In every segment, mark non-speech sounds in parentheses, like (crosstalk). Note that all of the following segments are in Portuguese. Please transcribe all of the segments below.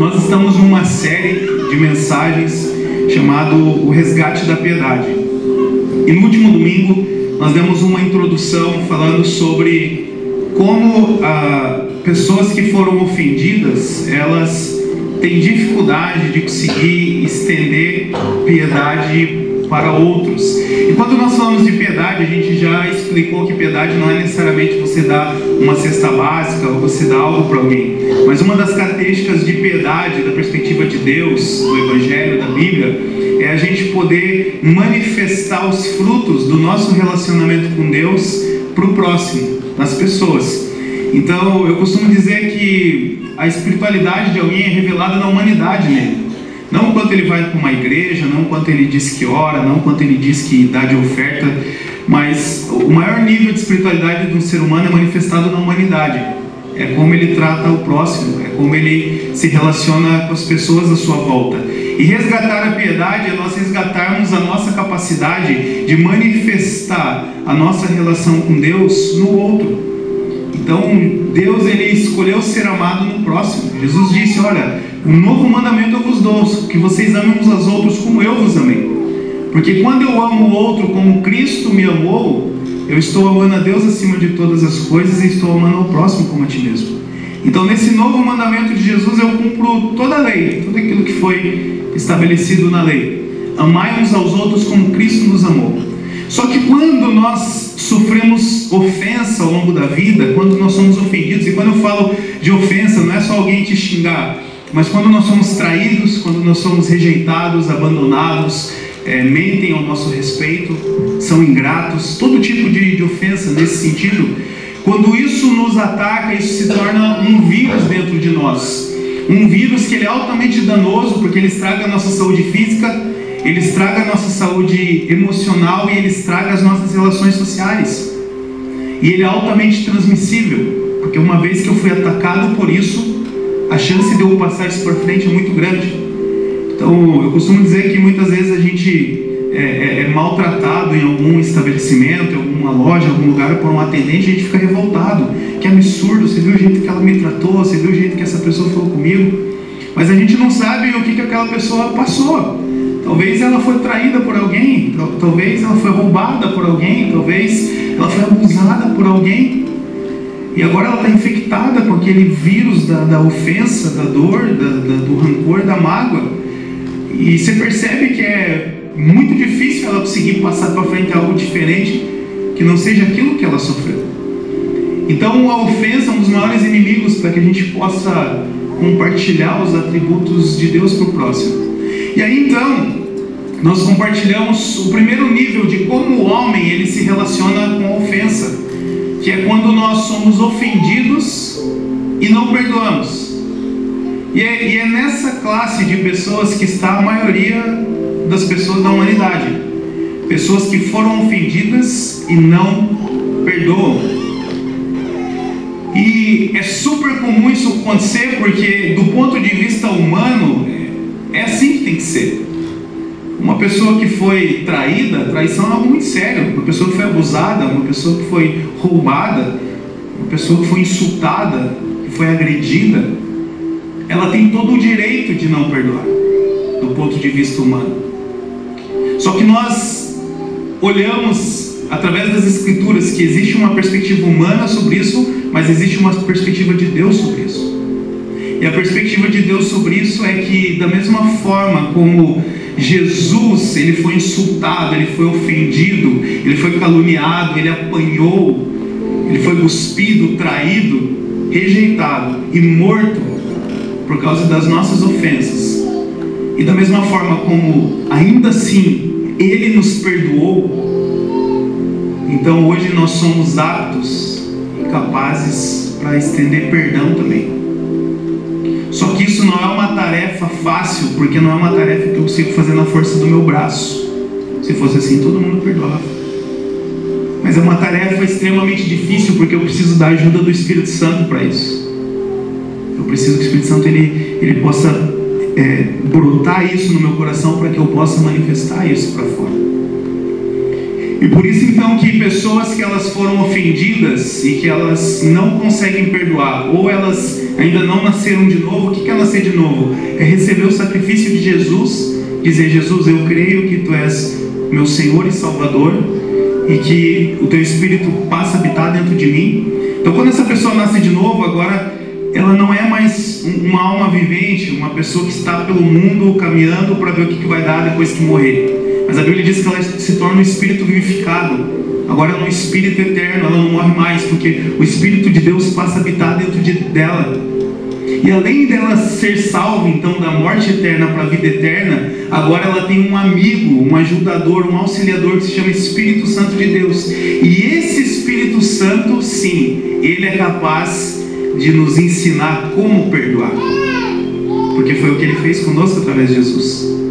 Nós estamos numa série de mensagens chamado O Resgate da Piedade. E no último domingo nós demos uma introdução falando sobre como ah, pessoas que foram ofendidas, elas têm dificuldade de conseguir estender piedade para outros. E quando nós falamos de piedade, a gente já explicou que piedade não é necessariamente você dar uma cesta básica ou você dar algo para alguém. Mas uma das características de piedade, da perspectiva de Deus, do Evangelho, da Bíblia, é a gente poder manifestar os frutos do nosso relacionamento com Deus para o próximo, nas pessoas. Então, eu costumo dizer que a espiritualidade de alguém é revelada na humanidade nele. Não quanto ele vai para uma igreja, não quanto ele diz que ora, não quanto ele diz que dá de oferta, mas o maior nível de espiritualidade do ser humano é manifestado na humanidade. É como ele trata o próximo, é como ele se relaciona com as pessoas à sua volta. E resgatar a piedade é nós resgatarmos a nossa capacidade de manifestar a nossa relação com Deus no outro. Então, Deus ele escolheu ser amado no próximo. Jesus disse: Olha, um novo mandamento eu vos dou, que vocês amem uns aos outros como eu vos amei. Porque quando eu amo o outro como Cristo me amou, eu estou amando a Deus acima de todas as coisas e estou amando ao próximo como a ti mesmo. Então, nesse novo mandamento de Jesus, eu cumpro toda a lei, tudo aquilo que foi estabelecido na lei. Amai uns aos outros como Cristo nos amou. Só que quando nós sofremos ofensa ao longo da vida, quando nós somos ofendidos, e quando eu falo de ofensa, não é só alguém te xingar, mas quando nós somos traídos, quando nós somos rejeitados, abandonados, é, mentem ao nosso respeito, são ingratos, todo tipo de, de ofensa nesse sentido, quando isso nos ataca, isso se torna um vírus dentro de nós. Um vírus que ele é altamente danoso, porque ele estraga a nossa saúde física, ele estraga a nossa saúde emocional e ele estraga as nossas relações sociais. E ele é altamente transmissível, porque uma vez que eu fui atacado por isso, a chance de eu passar isso para frente é muito grande. Então, eu costumo dizer que muitas vezes a gente é, é, é, maltratado em algum estabelecimento, em alguma loja, em algum lugar por um atendente, a gente fica revoltado. Que absurdo, você viu o jeito que ela me tratou, você viu o jeito que essa pessoa falou comigo. Mas a gente não sabe o que, que aquela pessoa passou. Talvez ela foi traída por alguém, talvez ela foi roubada por alguém, talvez ela foi abusada por alguém. E agora ela está infectada com aquele vírus da, da ofensa, da dor, da, da, do rancor, da mágoa. E você percebe que é muito difícil ela conseguir passar para frente algo diferente que não seja aquilo que ela sofreu. Então a ofensa é um dos maiores inimigos para que a gente possa compartilhar os atributos de Deus para o próximo. E aí então, nós compartilhamos o primeiro nível de como o homem ele se relaciona com a ofensa que é quando nós somos ofendidos e não perdoamos. E é, e é nessa classe de pessoas que está a maioria das pessoas da humanidade. Pessoas que foram ofendidas e não perdoam. E é super comum isso acontecer porque, do ponto de vista humano, é assim que tem que ser. Uma pessoa que foi traída, traição é algo muito sério. Uma pessoa que foi abusada, uma pessoa que foi roubada, uma pessoa que foi insultada, que foi agredida, ela tem todo o direito de não perdoar, do ponto de vista humano. Só que nós olhamos através das escrituras que existe uma perspectiva humana sobre isso, mas existe uma perspectiva de Deus sobre isso. E a perspectiva de Deus sobre isso é que da mesma forma como Jesus, ele foi insultado, ele foi ofendido, ele foi caluniado, ele apanhou, ele foi cuspido, traído, rejeitado e morto por causa das nossas ofensas. E da mesma forma como ainda assim ele nos perdoou, então hoje nós somos aptos e capazes para estender perdão também. Isso não é uma tarefa fácil, porque não é uma tarefa que eu consigo fazer na força do meu braço. Se fosse assim, todo mundo perdoava. Mas é uma tarefa extremamente difícil, porque eu preciso da ajuda do Espírito Santo para isso. Eu preciso que o Espírito Santo ele, ele possa é, brotar isso no meu coração para que eu possa manifestar isso para fora. E por isso então que pessoas que elas foram ofendidas e que elas não conseguem perdoar, ou elas ainda não nasceram de novo, o que é nascer de novo? É receber o sacrifício de Jesus, dizer, Jesus, eu creio que Tu és meu Senhor e Salvador, e que o Teu Espírito passa a habitar dentro de mim. Então quando essa pessoa nasce de novo, agora ela não é mais uma alma vivente, uma pessoa que está pelo mundo caminhando para ver o que vai dar depois que morrer. Mas a Bíblia diz que ela se torna um espírito vivificado. Agora ela é um espírito eterno, ela não morre mais, porque o Espírito de Deus passa a habitar dentro de, dela. E além dela ser salva, então, da morte eterna para a vida eterna, agora ela tem um amigo, um ajudador, um auxiliador que se chama Espírito Santo de Deus. E esse Espírito Santo, sim, ele é capaz de nos ensinar como perdoar. Porque foi o que ele fez conosco através de Jesus.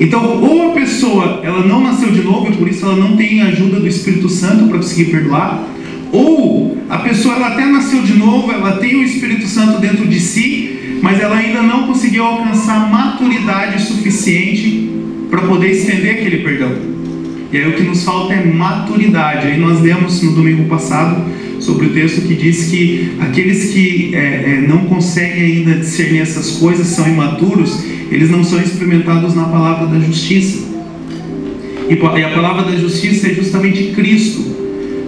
Então, ou a pessoa ela não nasceu de novo e por isso ela não tem a ajuda do Espírito Santo para conseguir perdoar, ou a pessoa ela até nasceu de novo, ela tem o Espírito Santo dentro de si, mas ela ainda não conseguiu alcançar maturidade suficiente para poder estender aquele perdão. E aí o que nos falta é maturidade. Aí nós lemos no domingo passado sobre o texto que diz que aqueles que é, é, não conseguem ainda discernir essas coisas são imaturos eles não são experimentados na palavra da justiça. E a palavra da justiça é justamente Cristo.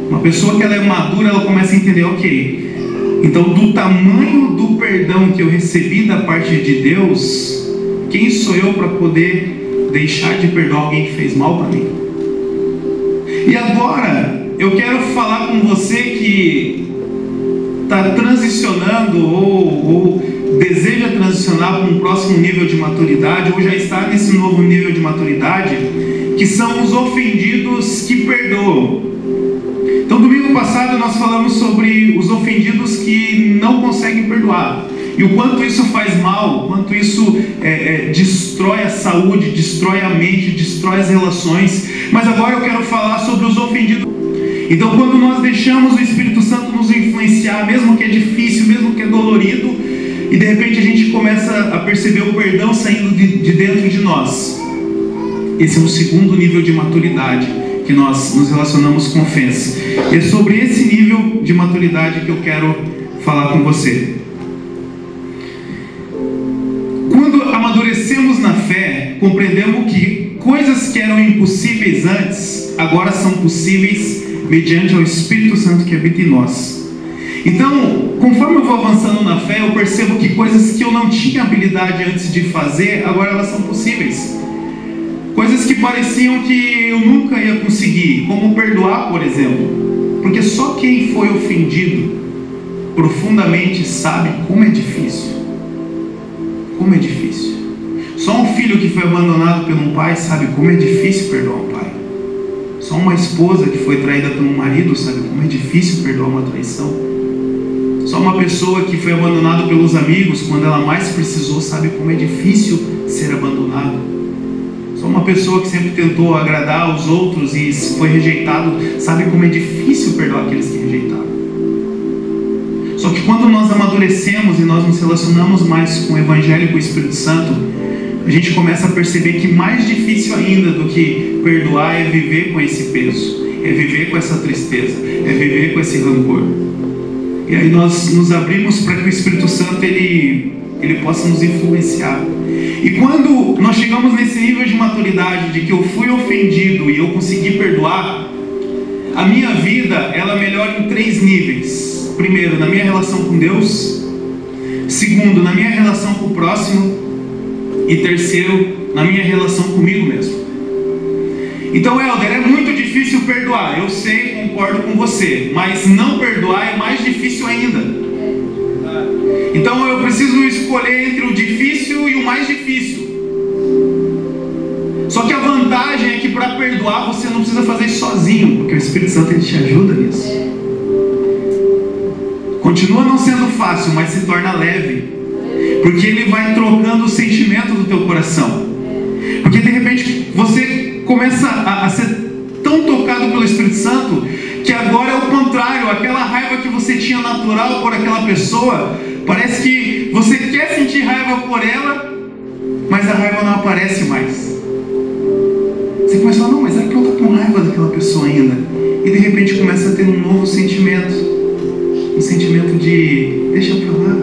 Uma pessoa que ela é madura, ela começa a entender, ok, então do tamanho do perdão que eu recebi da parte de Deus, quem sou eu para poder deixar de perdoar alguém que fez mal para mim? E agora, eu quero falar com você que está transicionando ou, ou deseja transicionar para um próximo nível de maturidade ou já está nesse novo nível de maturidade, que são os ofendidos que perdoam. Então, domingo passado nós falamos sobre os ofendidos que não conseguem perdoar e o quanto isso faz mal, o quanto isso é, é, destrói a saúde, destrói a mente, destrói as relações. Mas agora eu quero falar sobre os ofendidos. Então, quando nós deixamos o Espírito Santo nos influenciar, mesmo que é difícil, mesmo que é dolorido, e de repente a gente começa a perceber o perdão saindo de, de dentro de nós. Esse é o segundo nível de maturidade que nós nos relacionamos com ofensa. E é sobre esse nível de maturidade que eu quero falar com você. Quando amadurecemos na fé, compreendemos que coisas que eram impossíveis antes, agora são possíveis mediante o Espírito Santo que habita em nós. Então, conforme eu vou avançando na fé, eu percebo que coisas que eu não tinha habilidade antes de fazer, agora elas são possíveis. Coisas que pareciam que eu nunca ia conseguir, como perdoar, por exemplo. Porque só quem foi ofendido profundamente sabe como é difícil. Como é difícil. Só um filho que foi abandonado por um pai sabe como é difícil perdoar um pai. Só uma esposa que foi traída por um marido sabe como é difícil perdoar uma traição. Só uma pessoa que foi abandonada pelos amigos quando ela mais precisou sabe como é difícil ser abandonado. Só uma pessoa que sempre tentou agradar os outros e foi rejeitado sabe como é difícil perdoar aqueles que rejeitaram. Só que quando nós amadurecemos e nós nos relacionamos mais com o Evangelho e com o Espírito Santo, a gente começa a perceber que mais difícil ainda do que perdoar é viver com esse peso, é viver com essa tristeza, é viver com esse rancor. E aí nós nos abrimos para que o Espírito Santo ele, ele possa nos influenciar. E quando nós chegamos nesse nível de maturidade de que eu fui ofendido e eu consegui perdoar, a minha vida ela melhora em três níveis. Primeiro, na minha relação com Deus. Segundo, na minha relação com o próximo. E terceiro, na minha relação comigo mesmo. Então, Helder, é muito difícil perdoar. Eu sei, concordo com você. Mas não perdoar é mais difícil ainda. Então eu preciso escolher entre o difícil e o mais difícil. Só que a vantagem é que para perdoar você não precisa fazer isso sozinho, porque o Espírito Santo ele te ajuda nisso. Continua não sendo fácil, mas se torna leve. Porque ele vai trocando o sentimento do teu coração. Porque de repente você começa a, a ser tão tocado pelo Espírito Santo que agora é o contrário, aquela raiva que você tinha natural por aquela pessoa, parece que você quer sentir raiva por ela, mas a raiva não aparece mais. Você começa a falar, não, mas é que eu com raiva daquela pessoa ainda. E de repente começa a ter um novo sentimento. Um sentimento de deixa pra lá.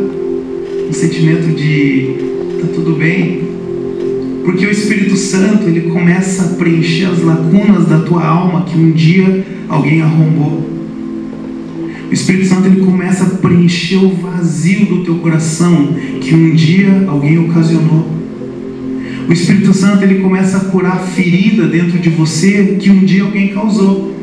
Um sentimento de tá tudo bem. Porque o Espírito Santo, ele começa a preencher as lacunas da tua alma que um dia alguém arrombou. O Espírito Santo ele começa a preencher o vazio do teu coração que um dia alguém ocasionou. O Espírito Santo ele começa a curar a ferida dentro de você que um dia alguém causou.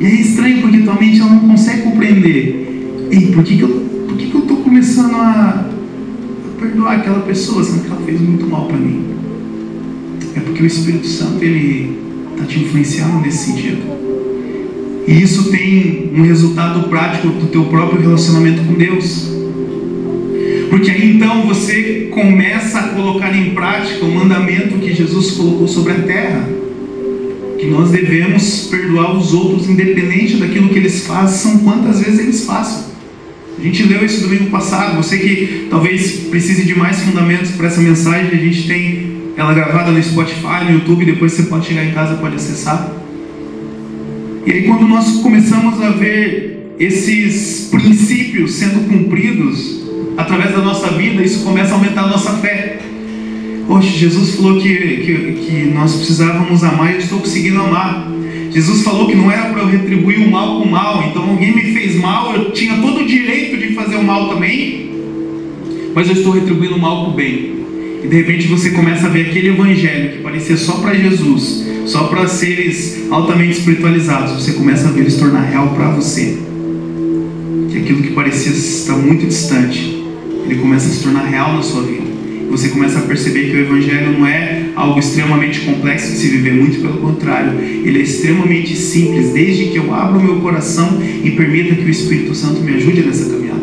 E é estranho porque tua mente ela não consegue compreender. Ei, por que, que eu estou começando a perdoar aquela pessoa, sendo que ela fez muito mal para mim? É porque o Espírito Santo ele está te influenciando nesse sentido. E isso tem um resultado prático do teu próprio relacionamento com Deus. Porque aí então você começa a colocar em prática o mandamento que Jesus colocou sobre a terra. Que nós devemos perdoar os outros, independente daquilo que eles façam, quantas vezes eles façam. A gente leu isso domingo passado. Você que talvez precise de mais fundamentos para essa mensagem, a gente tem ela gravada no Spotify, no YouTube. Depois você pode chegar em casa, pode acessar. E aí, quando nós começamos a ver esses princípios sendo cumpridos, através da nossa vida, isso começa a aumentar a nossa fé. Poxa, Jesus falou que, que, que nós precisávamos amar e eu estou conseguindo amar. Jesus falou que não era para eu retribuir o mal com o mal, então alguém me fez mal, eu tinha todo o direito de fazer o mal também, mas eu estou retribuindo o mal com o bem. E de repente você começa a ver aquele evangelho que parecia só para Jesus, só para seres altamente espiritualizados, você começa a ver ele se tornar real para você. Que aquilo que parecia estar muito distante, ele começa a se tornar real na sua vida. Você começa a perceber que o Evangelho não é algo extremamente complexo de se viver, muito pelo contrário, ele é extremamente simples, desde que eu abra o meu coração e permita que o Espírito Santo me ajude nessa caminhada.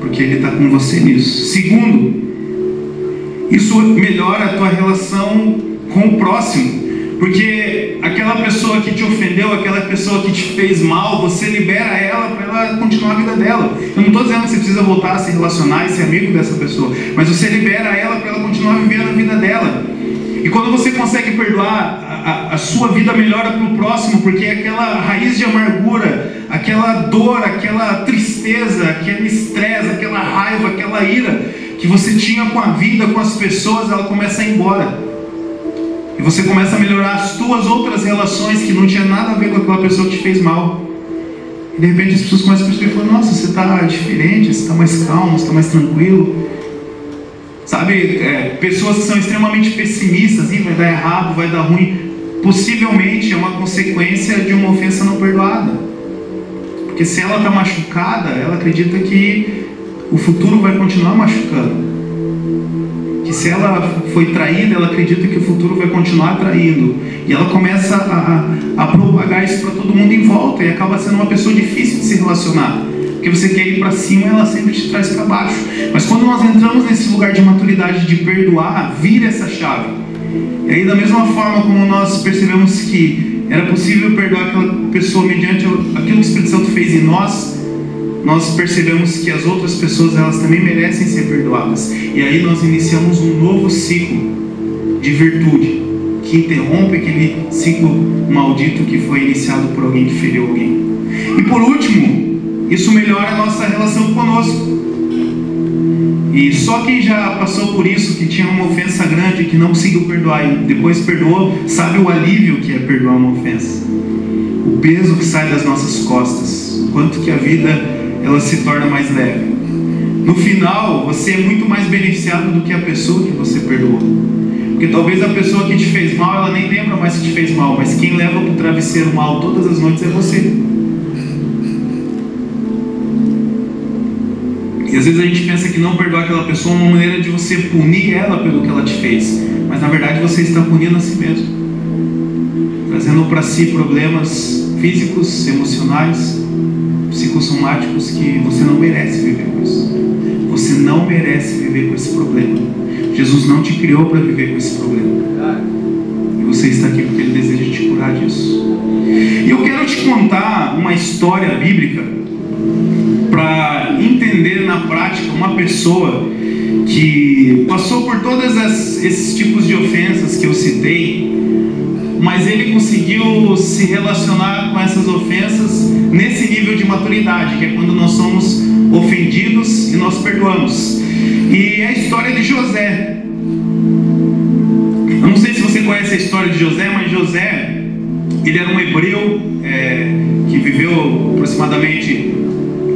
Porque ele está com você nisso. Segundo, isso melhora a tua relação com o próximo. Porque aquela pessoa que te ofendeu, aquela pessoa que te fez mal, você libera ela para ela continuar a vida dela. Eu não estou dizendo que você precisa voltar a se relacionar e ser amigo dessa pessoa, mas você libera ela para ela continuar vivendo a vida dela. E quando você consegue perdoar, a, a sua vida melhora para o próximo, porque aquela raiz de amargura, aquela dor, aquela tristeza, aquele estresse, aquela raiva, aquela ira que você tinha com a vida, com as pessoas, ela começa a ir embora. E você começa a melhorar as tuas outras relações que não tinha nada a ver com aquela pessoa que te fez mal. E de repente as pessoas começam a perceber, falam, nossa, você está diferente, você está mais calmo, você está mais tranquilo. Sabe, é, pessoas que são extremamente pessimistas, e vai dar errado, vai dar ruim, possivelmente é uma consequência de uma ofensa não perdoada. Porque se ela está machucada, ela acredita que o futuro vai continuar machucando que se ela foi traída, ela acredita que o futuro vai continuar traindo. E ela começa a, a, propagar isso para todo mundo em volta e acaba sendo uma pessoa difícil de se relacionar. Porque você quer ir para cima ela sempre te traz para baixo. Mas quando nós entramos nesse lugar de maturidade de perdoar, vira essa chave. E aí, da mesma forma como nós percebemos que era possível perdoar aquela pessoa mediante aquilo que o Espírito Santo fez em nós, nós percebemos que as outras pessoas elas também merecem ser perdoadas. E aí nós iniciamos um novo ciclo de virtude que interrompe aquele ciclo maldito que foi iniciado por alguém que feriu alguém. E por último, isso melhora a nossa relação conosco. E só quem já passou por isso, que tinha uma ofensa grande, que não conseguiu perdoar e depois perdoou, sabe o alívio que é perdoar uma ofensa. O peso que sai das nossas costas. O quanto que a vida ela se torna mais leve. No final, você é muito mais beneficiado do que a pessoa que você perdoou. Porque talvez a pessoa que te fez mal, ela nem lembra mais que te fez mal, mas quem leva para o travesseiro mal todas as noites é você. E às vezes a gente pensa que não perdoar aquela pessoa é uma maneira de você punir ela pelo que ela te fez. Mas na verdade você está punindo a si mesmo. Trazendo para si problemas físicos, emocionais, psicossomáticos que você não merece viver com isso. Você não merece viver com esse problema. Jesus não te criou para viver com esse problema. E você está aqui porque Ele deseja te curar disso. E eu quero te contar uma história bíblica para entender na prática uma pessoa que passou por todos esses tipos de ofensas que eu citei mas ele conseguiu se relacionar com essas ofensas nesse nível de maturidade, que é quando nós somos ofendidos e nós perdoamos. E é a história de José. Eu não sei se você conhece a história de José, mas José, ele era um hebreu é, que viveu aproximadamente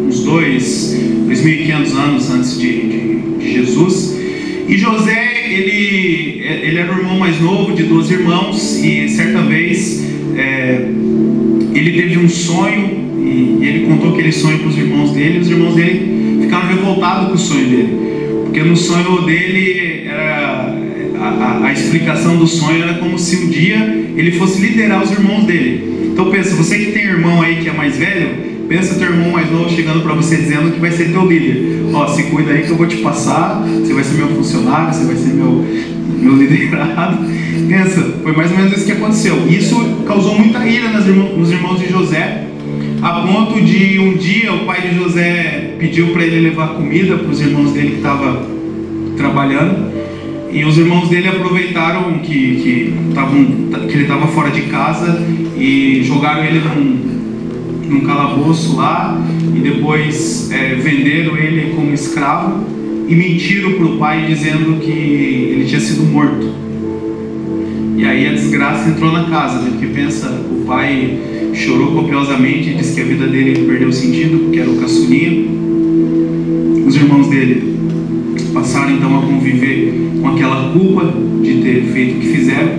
uns dois, 2.500 anos antes de, de, de Jesus. E José, ele, ele era o irmão mais novo de dois irmãos e certa vez é, ele teve um sonho e, e ele contou aquele sonho para os irmãos dele. E os irmãos dele ficaram revoltados com o sonho dele, porque no sonho dele era a, a, a explicação do sonho era como se um dia ele fosse liderar os irmãos dele. Então pensa, você que tem irmão aí que é mais velho, Pensa teu irmão mais novo chegando para você dizendo que vai ser teu líder. Ó, se cuida aí que eu vou te passar, você vai ser meu funcionário, você vai ser meu, meu (laughs) liderado. Pensa, foi mais ou menos isso que aconteceu. Isso causou muita ira nos irmãos de José, a ponto de um dia o pai de José pediu para ele levar comida para os irmãos dele que estavam trabalhando. E os irmãos dele aproveitaram que, que, tavam, que ele estava fora de casa e jogaram ele num, num calabouço lá e depois é, venderam ele como escravo e mentiram para o pai dizendo que ele tinha sido morto. E aí a desgraça entrou na casa, né? porque pensa, o pai chorou copiosamente e disse que a vida dele perdeu sentido porque era o caçulinha. Os irmãos dele passaram então a conviver com aquela culpa de ter feito o que fizeram.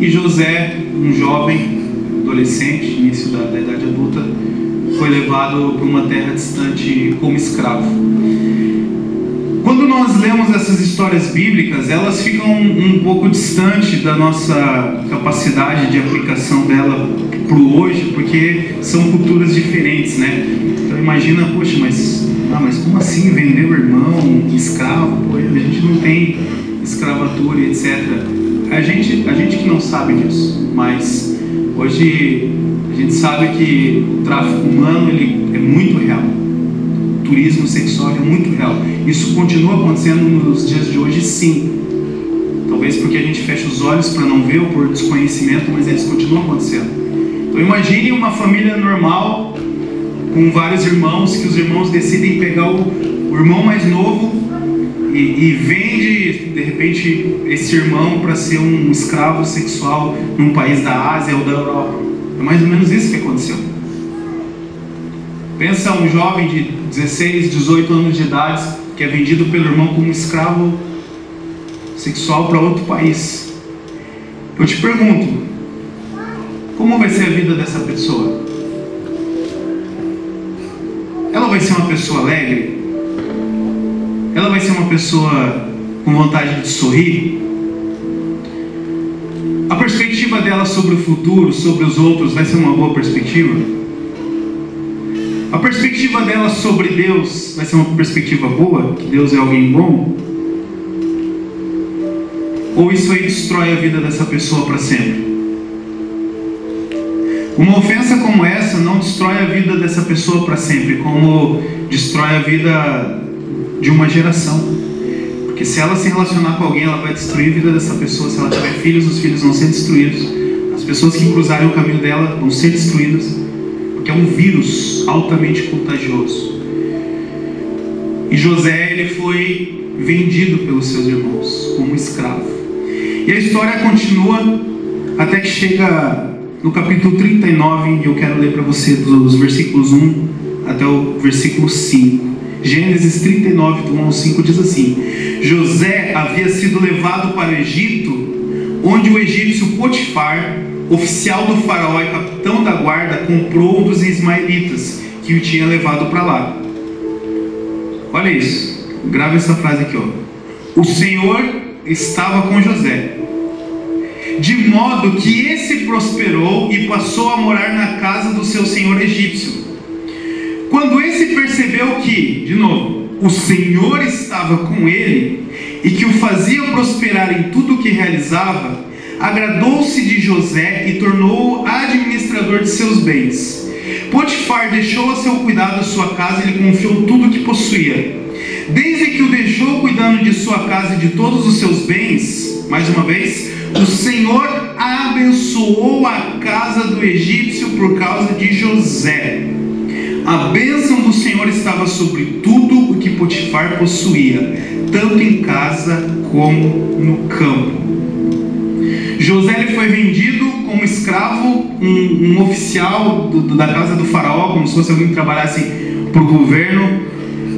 E José, um jovem, adolescente, início da, da idade adulta, foi levado para uma terra distante como escravo. Quando nós lemos essas histórias bíblicas, elas ficam um, pouco distantes da nossa capacidade de aplicação dela para o hoje, porque são culturas diferentes, né? Então imagina, poxa, mas, ah, mas como assim vender o irmão, escravo? Pô, a gente não tem escravatura, etc. A gente, a gente que não sabe disso, mas Hoje a gente sabe que o tráfico humano ele é muito real. O turismo sexual é muito real. Isso continua acontecendo nos dias de hoje, sim. Talvez porque a gente fecha os olhos para não ver ou por desconhecimento, mas eles continuam acontecendo. Então imagine uma família normal com vários irmãos que os irmãos decidem pegar o, o irmão mais novo e, e vende de repente esse irmão para ser um escravo sexual num país da Ásia ou da Europa. É mais ou menos isso que aconteceu. Pensa um jovem de 16, 18 anos de idade que é vendido pelo irmão como escravo sexual para outro país. Eu te pergunto, como vai ser a vida dessa pessoa? Ela vai ser uma pessoa alegre? Ela vai ser uma pessoa com vontade de sorrir. A perspectiva dela sobre o futuro, sobre os outros, vai ser uma boa perspectiva. A perspectiva dela sobre Deus vai ser uma perspectiva boa, que Deus é alguém bom. Ou isso aí destrói a vida dessa pessoa para sempre? Uma ofensa como essa não destrói a vida dessa pessoa para sempre, como destrói a vida de uma geração. Porque se ela se relacionar com alguém, ela vai destruir a vida dessa pessoa. Se ela tiver filhos, os filhos vão ser destruídos. As pessoas que cruzarem o caminho dela vão ser destruídas. Porque é um vírus altamente contagioso. E José, ele foi vendido pelos seus irmãos como escravo. E a história continua até que chega no capítulo 39, e eu quero ler para você dos versículos 1 até o versículo 5. Gênesis 39, do 1 ao 5 diz assim: José havia sido levado para o Egito, onde o egípcio Potifar, oficial do faraó e capitão da guarda, comprou um dos ismaelitas que o tinha levado para lá. Olha isso, grava essa frase aqui, ó. O Senhor estava com José, de modo que esse prosperou e passou a morar na casa do seu senhor egípcio. Quando esse percebeu que, de novo, o Senhor estava com ele e que o fazia prosperar em tudo o que realizava, agradou-se de José e tornou-o administrador de seus bens. Potifar deixou a seu cuidado a sua casa e lhe confiou tudo o que possuía. Desde que o deixou cuidando de sua casa e de todos os seus bens, mais uma vez, o Senhor abençoou a casa do egípcio por causa de José. A bênção do Senhor estava sobre tudo o que Potifar possuía, tanto em casa como no campo. José foi vendido como escravo, um, um oficial do, da casa do faraó, como se fosse alguém que trabalhasse para o governo.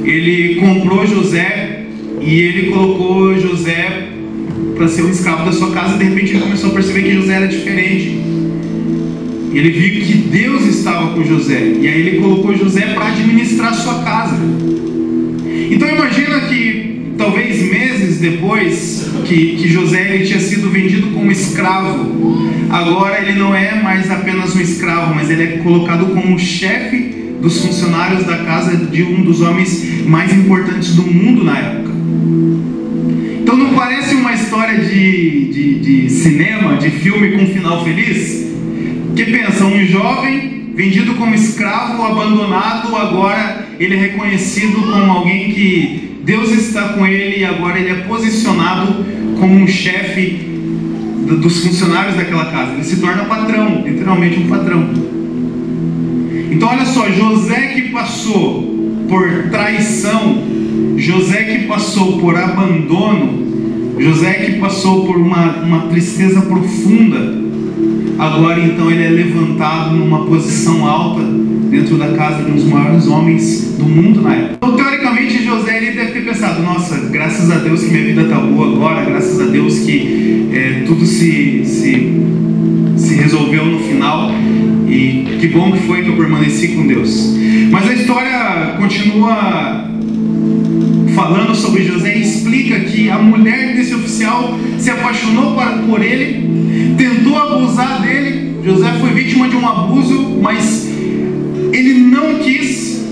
Ele comprou José e ele colocou José para ser um escravo da sua casa. De repente ele começou a perceber que José era diferente. Ele viu que Deus estava com José. E aí ele colocou José para administrar sua casa. Então imagina que talvez meses depois que, que José ele tinha sido vendido como escravo, agora ele não é mais apenas um escravo, mas ele é colocado como chefe dos funcionários da casa de um dos homens mais importantes do mundo na época. Então não parece uma história de, de, de cinema, de filme com final feliz? Que pensa, um jovem vendido como escravo, abandonado, agora ele é reconhecido como alguém que Deus está com ele e agora ele é posicionado como um chefe dos funcionários daquela casa. Ele se torna patrão, literalmente um patrão. Então olha só, José que passou por traição, José que passou por abandono, José que passou por uma, uma tristeza profunda, Agora então ele é levantado numa posição alta dentro da casa de um dos maiores homens do mundo na época. Então, teoricamente, José ele deve ter pensado: nossa, graças a Deus que minha vida está boa agora, graças a Deus que é, tudo se, se, se resolveu no final e que bom que foi que eu permaneci com Deus. Mas a história continua falando sobre José e explica que a mulher desse oficial se apaixonou por ele tentou abusar dele. José foi vítima de um abuso, mas ele não quis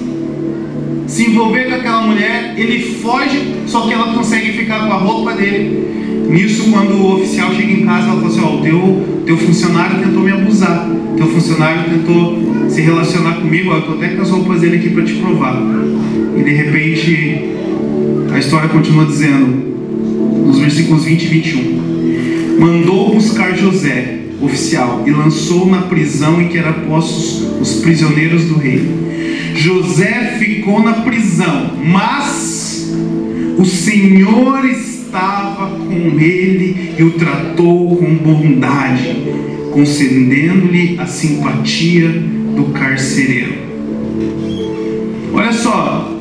se envolver com aquela mulher. Ele foge, só que ela consegue ficar com a roupa dele. Nisso, quando o oficial chega em casa, ela fala assim: Ó, oh, teu, teu funcionário tentou me abusar. Teu funcionário tentou se relacionar comigo. eu estou até com as roupas dele aqui para te provar. E de repente, a história continua dizendo, nos versículos 20 e 21 mandou buscar José, oficial, e lançou na prisão em que eram postos os prisioneiros do rei. José ficou na prisão, mas o Senhor estava com ele e o tratou com bondade, concedendo-lhe a simpatia do carcereiro. Olha só,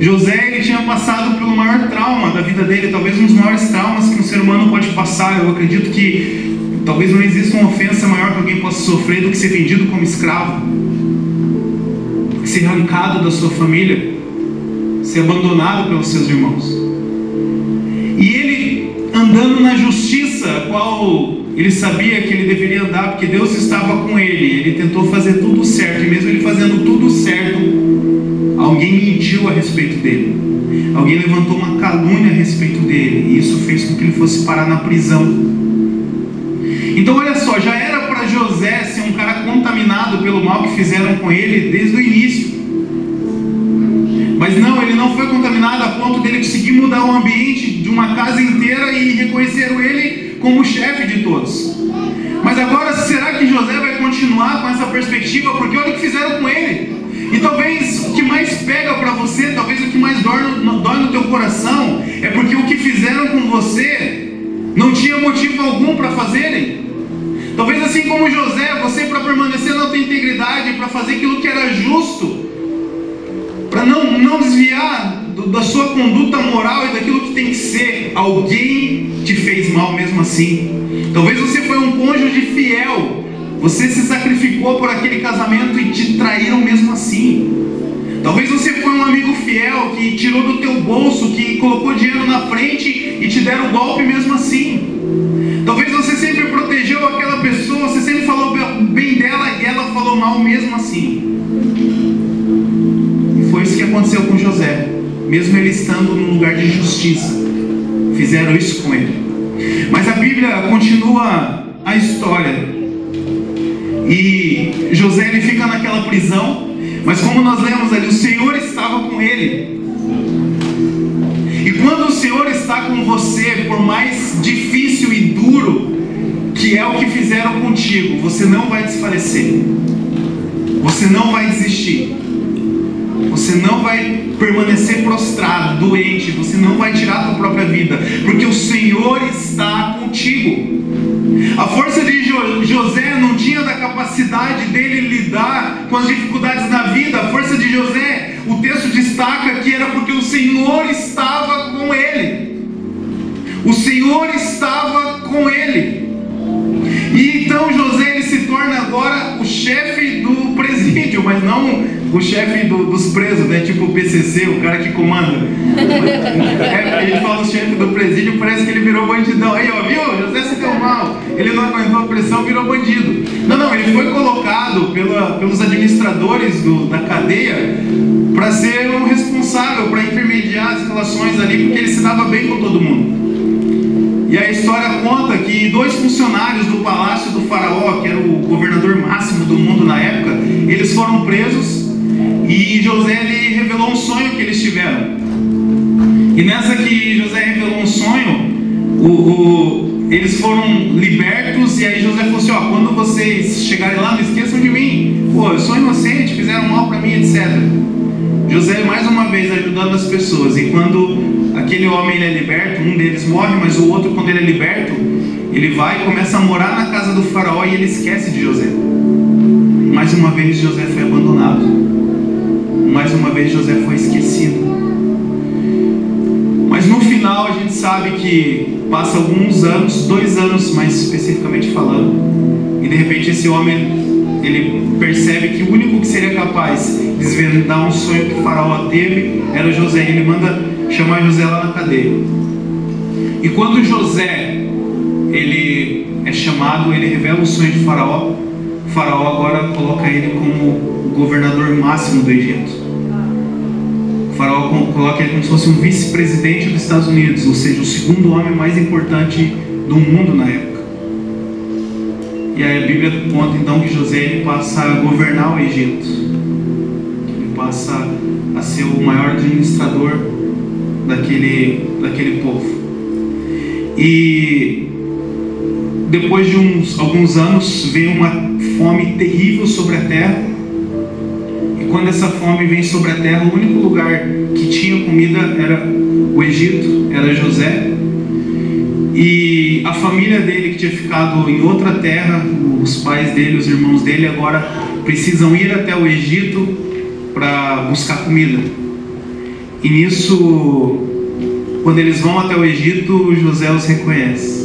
José ele tinha passado pelo maior trauma da vida dele, talvez um dos maiores traumas que um ser humano pode passar. Eu acredito que talvez não exista uma ofensa maior que alguém possa sofrer do que ser vendido como escravo, ser arrancado da sua família, ser abandonado pelos seus irmãos. E ele andando na justiça, qual ele sabia que ele deveria andar, porque Deus estava com ele. Ele tentou fazer tudo certo, e mesmo ele fazendo tudo certo, Alguém mentiu a respeito dele. Alguém levantou uma calúnia a respeito dele. E isso fez com que ele fosse parar na prisão. Então, olha só, já era para José ser um cara contaminado pelo mal que fizeram com ele desde o início. Mas não, ele não foi contaminado a ponto dele conseguir mudar o ambiente de uma casa inteira e reconheceram ele como chefe de todos. Mas agora, será que José vai continuar com essa perspectiva? Porque olha o que fizeram com ele. E talvez o que mais pega para você, talvez o que mais dói no, dói no teu coração, é porque o que fizeram com você não tinha motivo algum para fazerem. Talvez assim como José, você para permanecer na tua integridade, para fazer aquilo que era justo, para não, não desviar do, da sua conduta moral e daquilo que tem que ser, alguém te fez mal mesmo assim. Talvez você foi um cônjuge fiel, você se sacrificou por aquele casamento e te traíram mesmo assim. Talvez você foi um amigo fiel que tirou do teu bolso, que colocou dinheiro na frente e te deram o golpe mesmo assim. Talvez você sempre protegeu aquela pessoa, você sempre falou bem dela e ela falou mal mesmo assim. E foi isso que aconteceu com José, mesmo ele estando num lugar de justiça. Fizeram isso com ele. Mas a Bíblia continua a história e José ele fica naquela prisão, mas como nós lemos ali, o Senhor estava com ele. E quando o Senhor está com você, por mais difícil e duro que é o que fizeram contigo, você não vai desfalecer. Você não vai desistir. Você não vai permanecer prostrado, doente, você não vai tirar a tua própria vida, porque o Senhor está contigo. A força de José não tinha da capacidade dele lidar com as dificuldades da vida. A força de José, o texto destaca que era porque o Senhor estava com ele. O Senhor estava com ele. E então José ele se torna agora o chefe do presídio, mas não o chefe do, dos presos, né? Tipo o PCC, o cara que comanda. (laughs) É, a gente fala o chefe do presídio, parece que ele virou bandidão. Aí, ó, viu? José se deu mal. Ele não aguentou a pressão, virou bandido. Não, não, ele foi colocado pela, pelos administradores do, da cadeia para ser o responsável, para intermediar as relações ali, porque ele se dava bem com todo mundo. E a história conta que dois funcionários do palácio do faraó, que era o governador foram presos e José ele revelou um sonho que eles tiveram. E nessa que José revelou um sonho, o, o, eles foram libertos e aí José falou assim, ó, quando vocês chegarem lá, não esqueçam de mim. Pô, eu sou inocente, fizeram mal para mim, etc. José mais uma vez ajudando as pessoas e quando aquele homem ele é liberto, um deles morre, mas o outro, quando ele é liberto, ele vai e começa a morar na casa do faraó e ele esquece de José. Mais uma vez José foi abandonado. Mais uma vez José foi esquecido. Mas no final a gente sabe que passa alguns anos, dois anos mais especificamente falando, e de repente esse homem ele percebe que o único que seria capaz de desvendar um sonho que o faraó teve era José. Ele manda chamar José lá na cadeia. E quando José ele é chamado, ele revela o sonho de Faraó. Faraó agora coloca ele como governador máximo do Egito. O faraó coloca ele como se fosse um vice-presidente dos Estados Unidos, ou seja, o segundo homem mais importante do mundo na época. E aí a Bíblia conta então que José ele passa a governar o Egito. Ele passa a ser o maior administrador daquele, daquele povo. E depois de uns, alguns anos veio uma fome terrível sobre a terra. E quando essa fome vem sobre a terra, o único lugar que tinha comida era o Egito, era José. E a família dele que tinha ficado em outra terra, os pais dele, os irmãos dele, agora precisam ir até o Egito para buscar comida. E nisso, quando eles vão até o Egito, José os reconhece.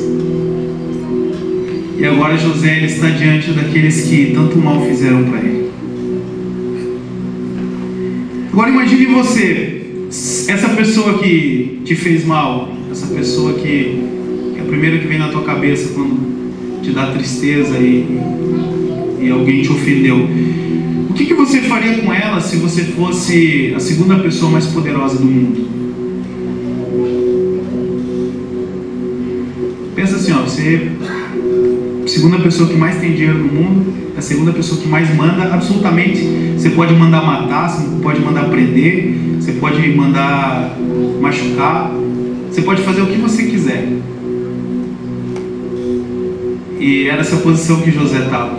E agora José está diante daqueles que tanto mal fizeram para ele. Agora imagine você, essa pessoa que te fez mal, essa pessoa que, é a primeira que vem na tua cabeça quando te dá tristeza e, e alguém te ofendeu. O que, que você faria com ela se você fosse a segunda pessoa mais poderosa do mundo? Pensa assim, ó, você segunda pessoa que mais tem dinheiro no mundo, a segunda pessoa que mais manda, absolutamente. Você pode mandar matar, você pode mandar prender, você pode mandar machucar, você pode fazer o que você quiser. E era essa posição que José estava.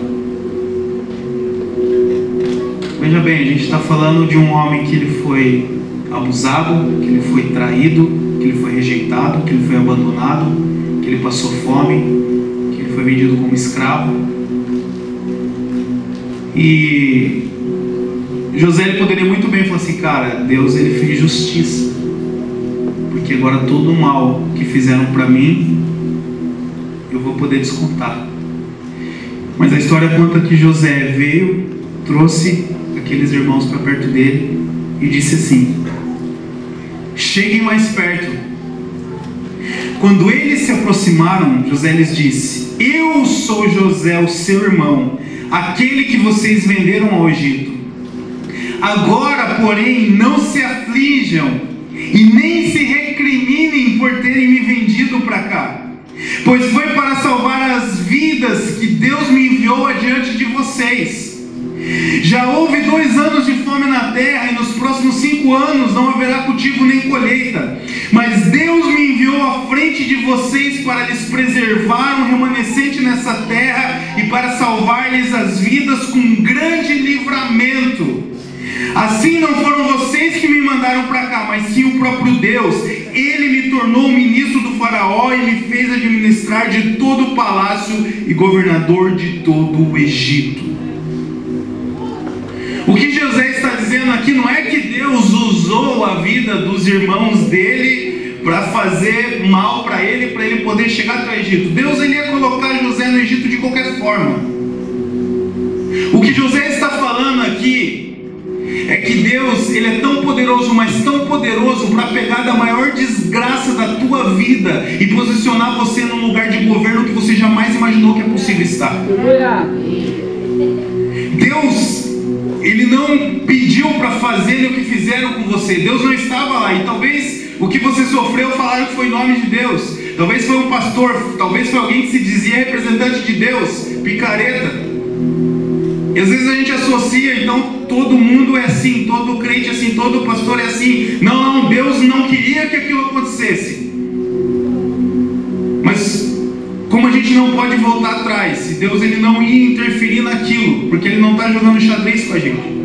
Veja bem, a gente está falando de um homem que ele foi abusado, que ele foi traído, que ele foi rejeitado, que ele foi abandonado, que ele passou fome, foi vendido como escravo. E José ele poderia muito bem falar assim, cara, Deus ele fez justiça, porque agora todo o mal que fizeram para mim eu vou poder descontar. Mas a história conta que José veio, trouxe aqueles irmãos para perto dele e disse assim: Cheguem mais perto. Quando eles se aproximaram, José lhes disse: Eu sou José, o seu irmão, aquele que vocês venderam ao Egito. Agora, porém, não se aflijam e nem se recriminem por terem me vendido para cá, pois foi para salvar as vidas que Deus me enviou adiante de vocês. Já houve dois anos de fome na terra, e nos próximos cinco anos não haverá cultivo nem colheita. Mas Deus me enviou à frente de vocês para lhes preservar um remanescente nessa terra e para salvar-lhes as vidas com um grande livramento. Assim não foram vocês que me mandaram para cá, mas sim o próprio Deus. Ele me tornou ministro do Faraó e me fez administrar de todo o palácio e governador de todo o Egito. O que José está dizendo aqui não é que Deus usou a vida dos irmãos dele para fazer mal para ele, para ele poder chegar até o Egito. Deus ele ia colocar José no Egito de qualquer forma. O que José está falando aqui é que Deus, ele é tão poderoso, mas tão poderoso para pegar da maior desgraça da tua vida e posicionar você num lugar de governo que você jamais imaginou que é possível estar. Deus, ele não pediu para fazer o que fizeram com você. Deus não estava lá e talvez o que você sofreu falaram que foi em nome de Deus. Talvez foi um pastor, talvez foi alguém que se dizia representante de Deus, picareta. E às vezes a gente associa, então todo mundo é assim, todo crente é assim, todo pastor é assim. Não, não, Deus não queria que aquilo acontecesse. Mas como a gente não pode voltar atrás, Deus ele não ia interferir naquilo, porque ele não está jogando xadrez com a gente.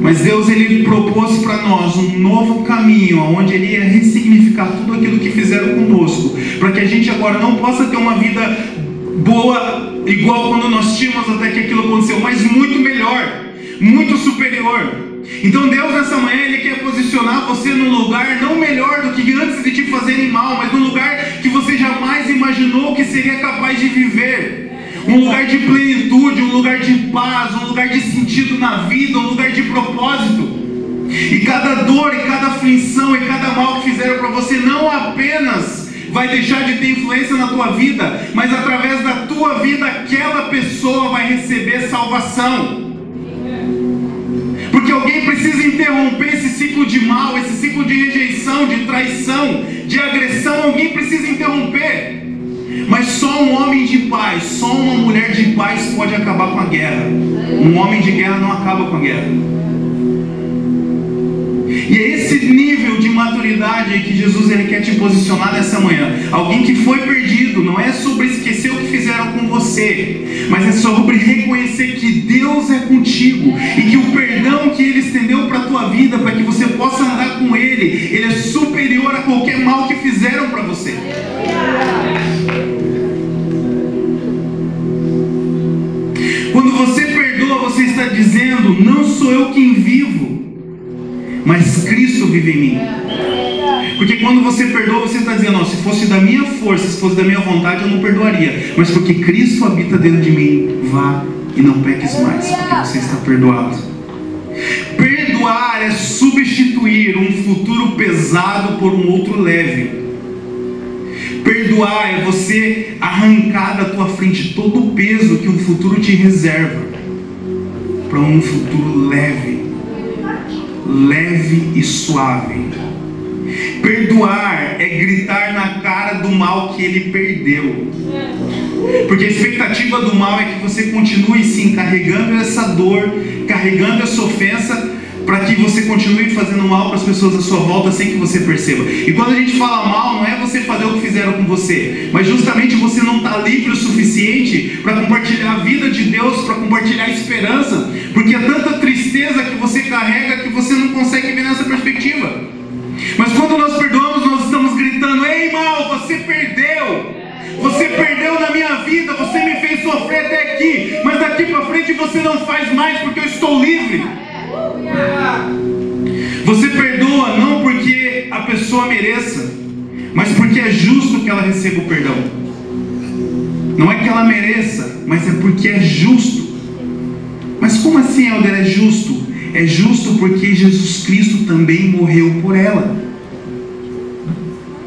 Mas Deus ele propôs para nós um novo caminho, onde ele ia ressignificar tudo aquilo que fizeram conosco, para que a gente agora não possa ter uma vida boa igual quando nós tínhamos até que aquilo aconteceu, mas muito melhor, muito superior. Então Deus nessa manhã ele quer posicionar você num lugar não melhor do que antes de te fazerem mal, mas num lugar que você jamais imaginou que seria capaz de viver. Um lugar de plenitude, um lugar de paz, um lugar de sentido na vida, um lugar de propósito. E cada dor, e cada aflição, e cada mal que fizeram para você não apenas vai deixar de ter influência na tua vida, mas através da tua vida aquela pessoa vai receber salvação. Alguém precisa interromper esse ciclo de mal, esse ciclo de rejeição, de traição, de agressão, alguém precisa interromper. Mas só um homem de paz, só uma mulher de paz pode acabar com a guerra. Um homem de guerra não acaba com a guerra. E é esse nível de maturidade que Jesus ele quer te posicionar nessa manhã. Alguém que foi perdido, não é sobre esquecer o que fizeram com você, mas é sobre reconhecer que Deus é contigo e que o perdão que Ele estendeu para a tua vida, para que você possa andar com Ele, Ele é superior a qualquer mal que fizeram para você. Quando você perdoa, você está dizendo: Não sou eu quem vivo mas Cristo vive em mim. Porque quando você perdoa, você está dizendo, oh, se fosse da minha força, se fosse da minha vontade, eu não perdoaria. Mas porque Cristo habita dentro de mim, vá e não peques mais, porque você está perdoado. Perdoar é substituir um futuro pesado por um outro leve. Perdoar é você arrancar da tua frente todo o peso que um futuro te reserva para um futuro leve leve e suave. Perdoar é gritar na cara do mal que ele perdeu. Porque a expectativa do mal é que você continue sim carregando essa dor, carregando essa ofensa, para que você continue fazendo mal para as pessoas à sua volta sem que você perceba. E quando a gente fala mal, não é você fazer o que fizeram com você, mas justamente você não está livre o suficiente para compartilhar a vida de Deus, para compartilhar a esperança, porque é tanta tristeza que você carrega que você não consegue ver nessa perspectiva. Mas quando nós perdoamos, nós estamos gritando: Ei, mal, você perdeu. Você perdeu na minha vida, você me fez sofrer até aqui, mas daqui para frente você não faz mais porque eu estou livre. Você perdoa não porque a pessoa mereça, mas porque é justo que ela receba o perdão. Não é que ela mereça, mas é porque é justo. Mas como assim, Helder, é justo? É justo porque Jesus Cristo também morreu por ela.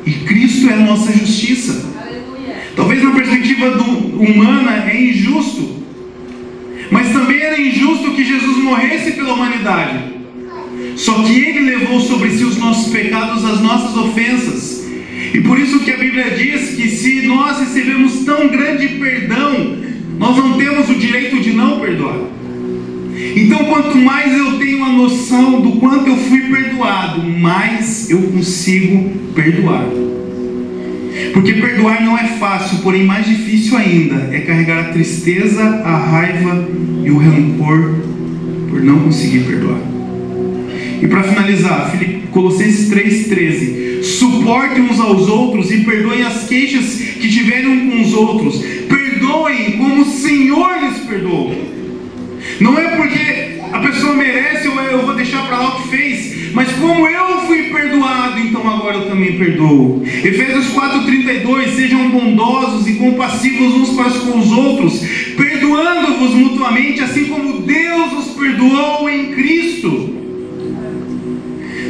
E Cristo é a nossa justiça. Talvez na perspectiva do, humana é injusto, mas também era injusto que Jesus morresse pela humanidade. Só que Ele levou sobre si os nossos pecados, as nossas ofensas. E por isso que a Bíblia diz que se nós recebemos tão grande perdão, nós não temos o direito de não perdoar. Então, quanto mais eu tenho a noção do quanto eu fui perdoado, mais eu consigo perdoar. Porque perdoar não é fácil, porém mais difícil ainda é carregar a tristeza, a raiva e o rancor por não conseguir perdoar. E para finalizar, Colossenses 3,13: Suportem uns aos outros e perdoem as queixas que tiverem com os outros. Perdoem como o Senhor lhes perdoou. Não é porque a pessoa merece ou eu vou deixar para lá o que fez, mas como eu fui perdoado, então agora eu também perdoo. Efésios 4:32 Sejam bondosos e compassivos uns para com os outros, perdoando-vos mutuamente, assim como Deus os perdoou em Cristo.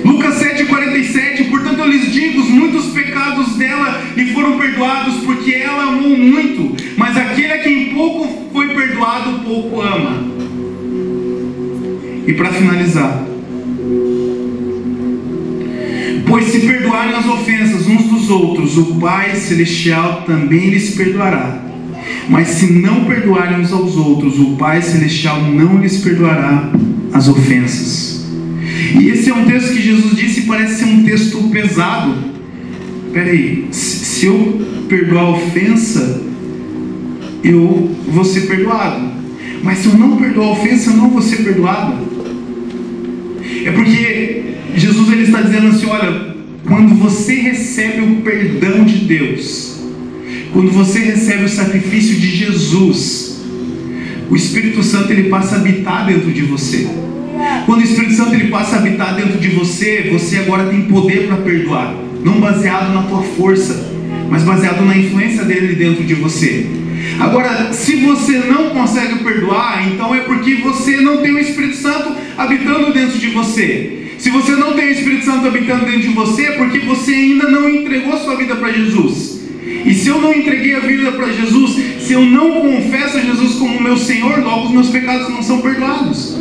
Lucas 7,47 Portanto eu lhes digo: muitos pecados dela lhe foram perdoados, porque ela amou muito, mas aquele a quem pouco foi perdoado, pouco ama. E para finalizar, pois se perdoarem as ofensas uns dos outros, o Pai Celestial também lhes perdoará. Mas se não perdoarem uns aos outros, o Pai Celestial não lhes perdoará as ofensas. E esse é um texto que Jesus disse parece ser um texto pesado. Peraí, se eu perdoar a ofensa, eu vou ser perdoado. Mas se eu não perdoar a ofensa, eu não vou ser perdoado. É porque Jesus ele está dizendo assim: olha, quando você recebe o perdão de Deus, quando você recebe o sacrifício de Jesus, o Espírito Santo ele passa a habitar dentro de você. Quando o Espírito Santo ele passa a habitar dentro de você, você agora tem poder para perdoar, não baseado na tua força, mas baseado na influência dele dentro de você. Agora, se você não consegue perdoar, então é porque você não tem o Espírito Santo habitando dentro de você. Se você não tem o Espírito Santo habitando dentro de você, é porque você ainda não entregou sua vida para Jesus. E se eu não entreguei a vida para Jesus, se eu não confesso a Jesus como meu Senhor, logo os meus pecados não são perdoados.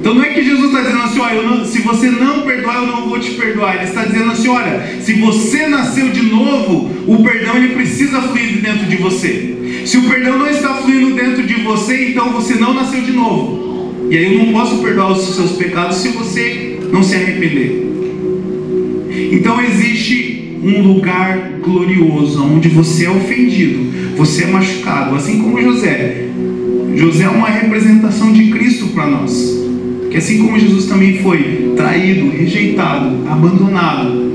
Então não é que Jesus está dizendo assim, olha, não, se você não perdoar, eu não vou te perdoar. Ele está dizendo assim, olha, se você nasceu de novo, o perdão ele precisa fluir dentro de você. Se o perdão não está fluindo dentro de você, então você não nasceu de novo. E aí eu não posso perdoar os seus pecados se você não se arrepender. Então existe um lugar glorioso onde você é ofendido, você é machucado, assim como José. José é uma representação de Cristo para nós. Que assim como Jesus também foi traído, rejeitado, abandonado,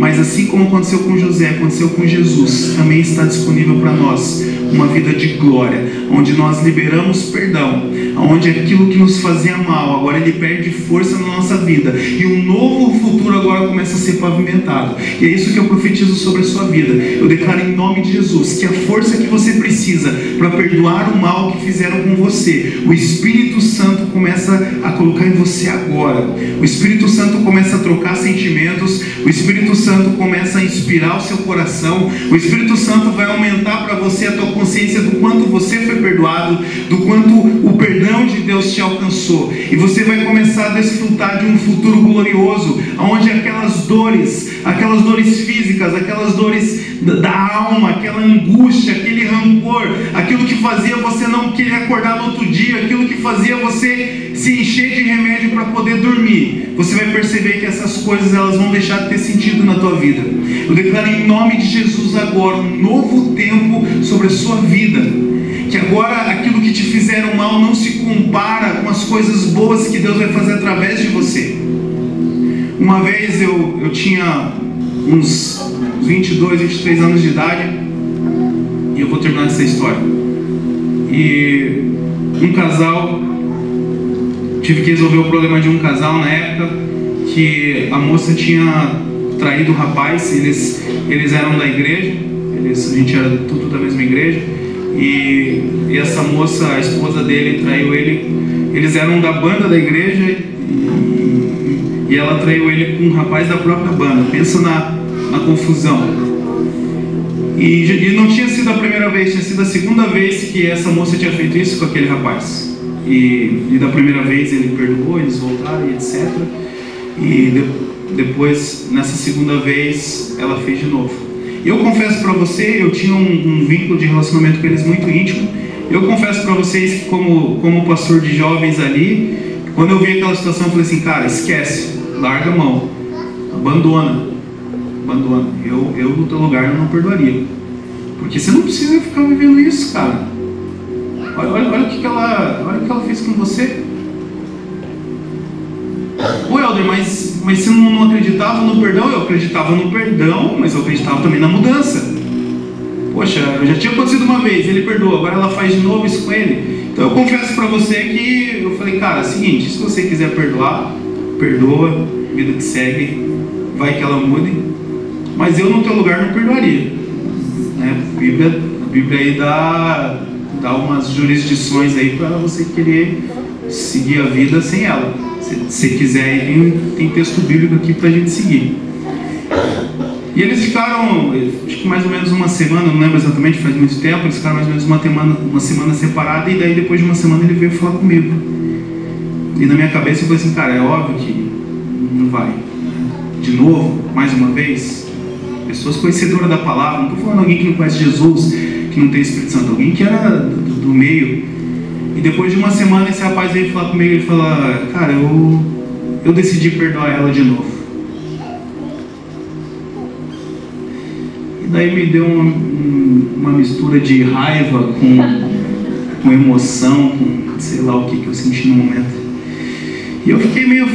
mas assim como aconteceu com José, aconteceu com Jesus, também está disponível para nós uma vida de glória, onde nós liberamos perdão, onde aquilo que nos fazia mal agora ele perde força na nossa vida e um novo futuro agora começa a ser pavimentado. E é isso que eu profetizo sobre a sua vida. Eu declaro em nome de Jesus que a força que você precisa para perdoar o mal que fizeram com você, o Espírito Santo começa a colocar em você agora. O Espírito Santo começa a trocar sentimentos, o Espírito Santo começa a inspirar o seu coração, o Espírito Santo vai aumentar para você a tua consciência do quanto você foi perdoado, do quanto o perdão de Deus te alcançou. E você vai começar a desfrutar de um futuro glorioso, onde aquelas dores, aquelas dores físicas, aquelas dores da alma, aquela angústia, aquele rancor, aquilo que fazia você não querer acordar no outro dia, aquilo que fazia você se encher de remédio para poder dormir. Você vai perceber que essas coisas elas vão deixar de ter sentido na tua vida. Eu declaro em nome de Jesus agora um novo tempo sobre a sua vida. Que agora aquilo que te fizeram mal não se compara com as coisas boas que Deus vai fazer através de você. Uma vez eu, eu tinha uns 22, 23 anos de idade, e eu vou terminar essa história. E um casal, tive que resolver o problema de um casal na época, que a moça tinha traído o rapaz, eles, eles eram da igreja, eles, a gente era tudo da mesma igreja, e, e essa moça, a esposa dele, traiu ele, eles eram da banda da igreja, e, e ela traiu ele com um rapaz da própria banda. Pensa na, na confusão. E, e, não tinha sido a primeira vez, tinha sido a segunda vez que essa moça tinha feito isso com aquele rapaz. E, e da primeira vez ele perdoou, eles voltaram e etc. E de, depois, nessa segunda vez, ela fez de novo. Eu confesso para você, eu tinha um, um, vínculo de relacionamento com eles muito íntimo. Eu confesso para vocês que como, como pastor de jovens ali, quando eu vi aquela situação, eu falei assim, cara, esquece, larga a mão, abandona, abandona. Eu, eu no teu lugar não perdoaria. Porque você não precisa ficar vivendo isso, cara. Olha, olha, olha o que, que ela, olha o que ela fez com você. Ô Helder, mas, mas você não, não acreditava no perdão? Eu acreditava no perdão, mas eu acreditava também na mudança. Poxa, já tinha acontecido uma vez, ele perdoa, agora ela faz de novo isso com ele. Então eu confesso para você que eu falei, cara, é seguinte, se você quiser perdoar, perdoa, vida que segue, vai que ela mude. Mas eu no teu lugar não perdoaria. Né? A, Bíblia, a Bíblia aí dá, dá umas jurisdições aí para você querer seguir a vida sem ela. Se quiser, tem, tem texto bíblico aqui para a gente seguir. E eles ficaram, acho que mais ou menos uma semana, não lembro exatamente, faz muito tempo, eles ficaram mais ou menos uma semana, uma semana separada e daí depois de uma semana ele veio falar comigo. E na minha cabeça eu falei assim, cara, é óbvio que não vai. De novo, mais uma vez, pessoas conhecedoras da palavra, não estou falando alguém que não conhece Jesus, que não tem Espírito Santo, alguém que era do, do meio. E depois de uma semana esse rapaz veio falar comigo e falou, cara, eu, eu decidi perdoar ela de novo. daí me deu uma, uma mistura de raiva com, com emoção, com sei lá o que, que eu senti no momento. E eu fiquei meio.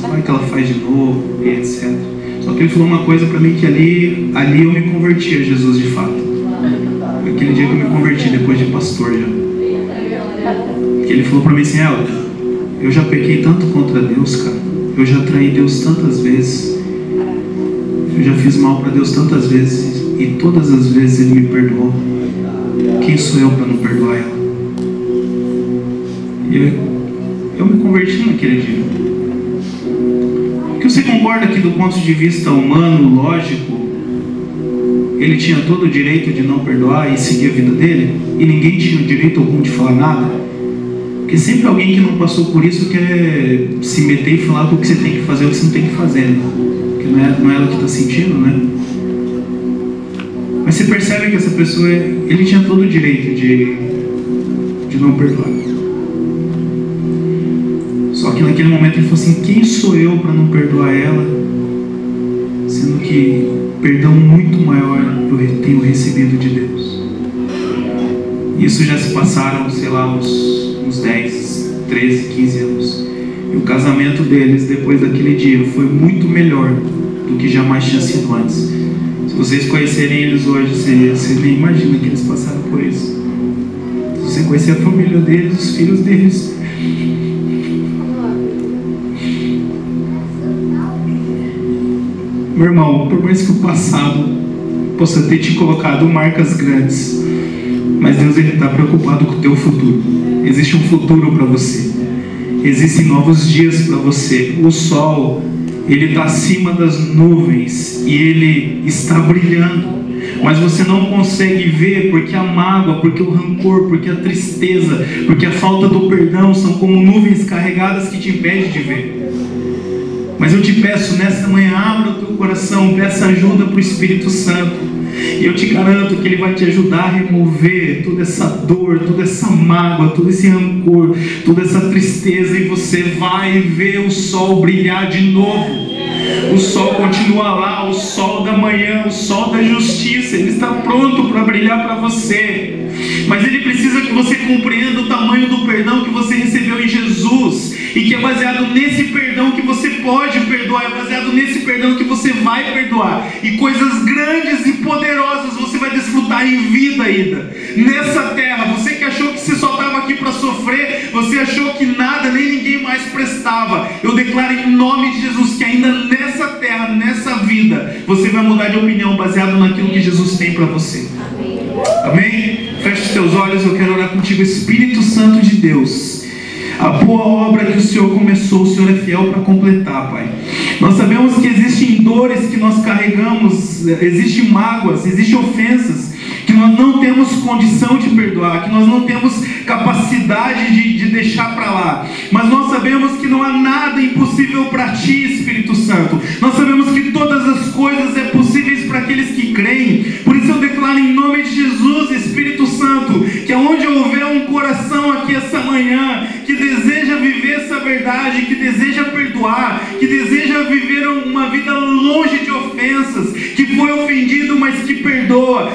Vai que ela faz de novo, e etc. Só que ele falou uma coisa para mim que ali, ali eu me converti a Jesus de fato. Aquele dia que eu me converti depois de pastor já. Que ele falou para mim assim, eu já pequei tanto contra Deus, cara. Eu já traí Deus tantas vezes. Eu já fiz mal para Deus tantas vezes e todas as vezes Ele me perdoou. Quem sou eu para não perdoar ela? E eu, eu me converti naquele dia. Que você concorda que do ponto de vista humano, lógico, ele tinha todo o direito de não perdoar e seguir a vida dele, e ninguém tinha o direito algum de falar nada? Porque sempre alguém que não passou por isso quer se meter e falar o que você tem que fazer o que você não tem que fazer. Né? que não é, não é ela que está sentindo, né? Mas você percebe que essa pessoa, ele tinha todo o direito de, de não perdoar. Só que naquele momento ele falou assim: quem sou eu para não perdoar ela? Sendo que perdão muito maior eu tenho recebido de Deus. Isso já se passaram, sei lá, uns, uns 10, 13, 15 anos. E o casamento deles, depois daquele dia, foi muito melhor do que jamais tinha sido antes. Se vocês conhecerem eles hoje, você, você nem imagina que eles passaram por isso. Se você conhecer a família deles, os filhos deles. Meu irmão, por mais que o passado possa ter te colocado marcas grandes, mas Deus está preocupado com o teu futuro. Existe um futuro para você. Existem novos dias para você. O sol ele está acima das nuvens e ele está brilhando. Mas você não consegue ver porque a mágoa, porque o rancor, porque a tristeza, porque a falta do perdão são como nuvens carregadas que te impedem de ver. Mas eu te peço nesta manhã, abra o teu coração, peça ajuda para o Espírito Santo. E eu te garanto que Ele vai te ajudar a remover toda essa dor, toda essa mágoa, todo esse rancor, toda essa tristeza, e você vai ver o sol brilhar de novo. O sol continua lá, o sol da manhã, o sol da justiça, ele está pronto para brilhar para você. Mas ele precisa que você compreenda o tamanho do perdão que você recebeu em Jesus e que é baseado nesse perdão que você pode perdoar, é baseado nesse perdão que você vai perdoar. E coisas grandes e poderosas você vai desfrutar em vida ainda. Nessa terra, você que achou que você só estava aqui para sofrer, você achou que nada mais prestava. Eu declaro em nome de Jesus que ainda nessa terra, nessa vida, você vai mudar de opinião baseado naquilo que Jesus tem para você. Amém? Feche os teus olhos, eu quero orar contigo, Espírito Santo de Deus. A boa obra que o Senhor começou, o Senhor é fiel para completar, Pai. Nós sabemos que existem dores que nós carregamos, existem mágoas, existem ofensas que nós não temos condição de perdoar, que nós não temos capacidade de, de deixar para lá. Mas nós sabemos que não há nada impossível para Ti, Espírito Santo. Nós sabemos que todas as coisas é possíveis para aqueles que creem. Por isso eu declaro em nome de Jesus, Espírito Santo que aonde houver um coração aqui essa manhã que deseja viver essa verdade, que deseja perdoar, que deseja viver uma vida longe de ofensas, que foi ofendido, mas que perdoa,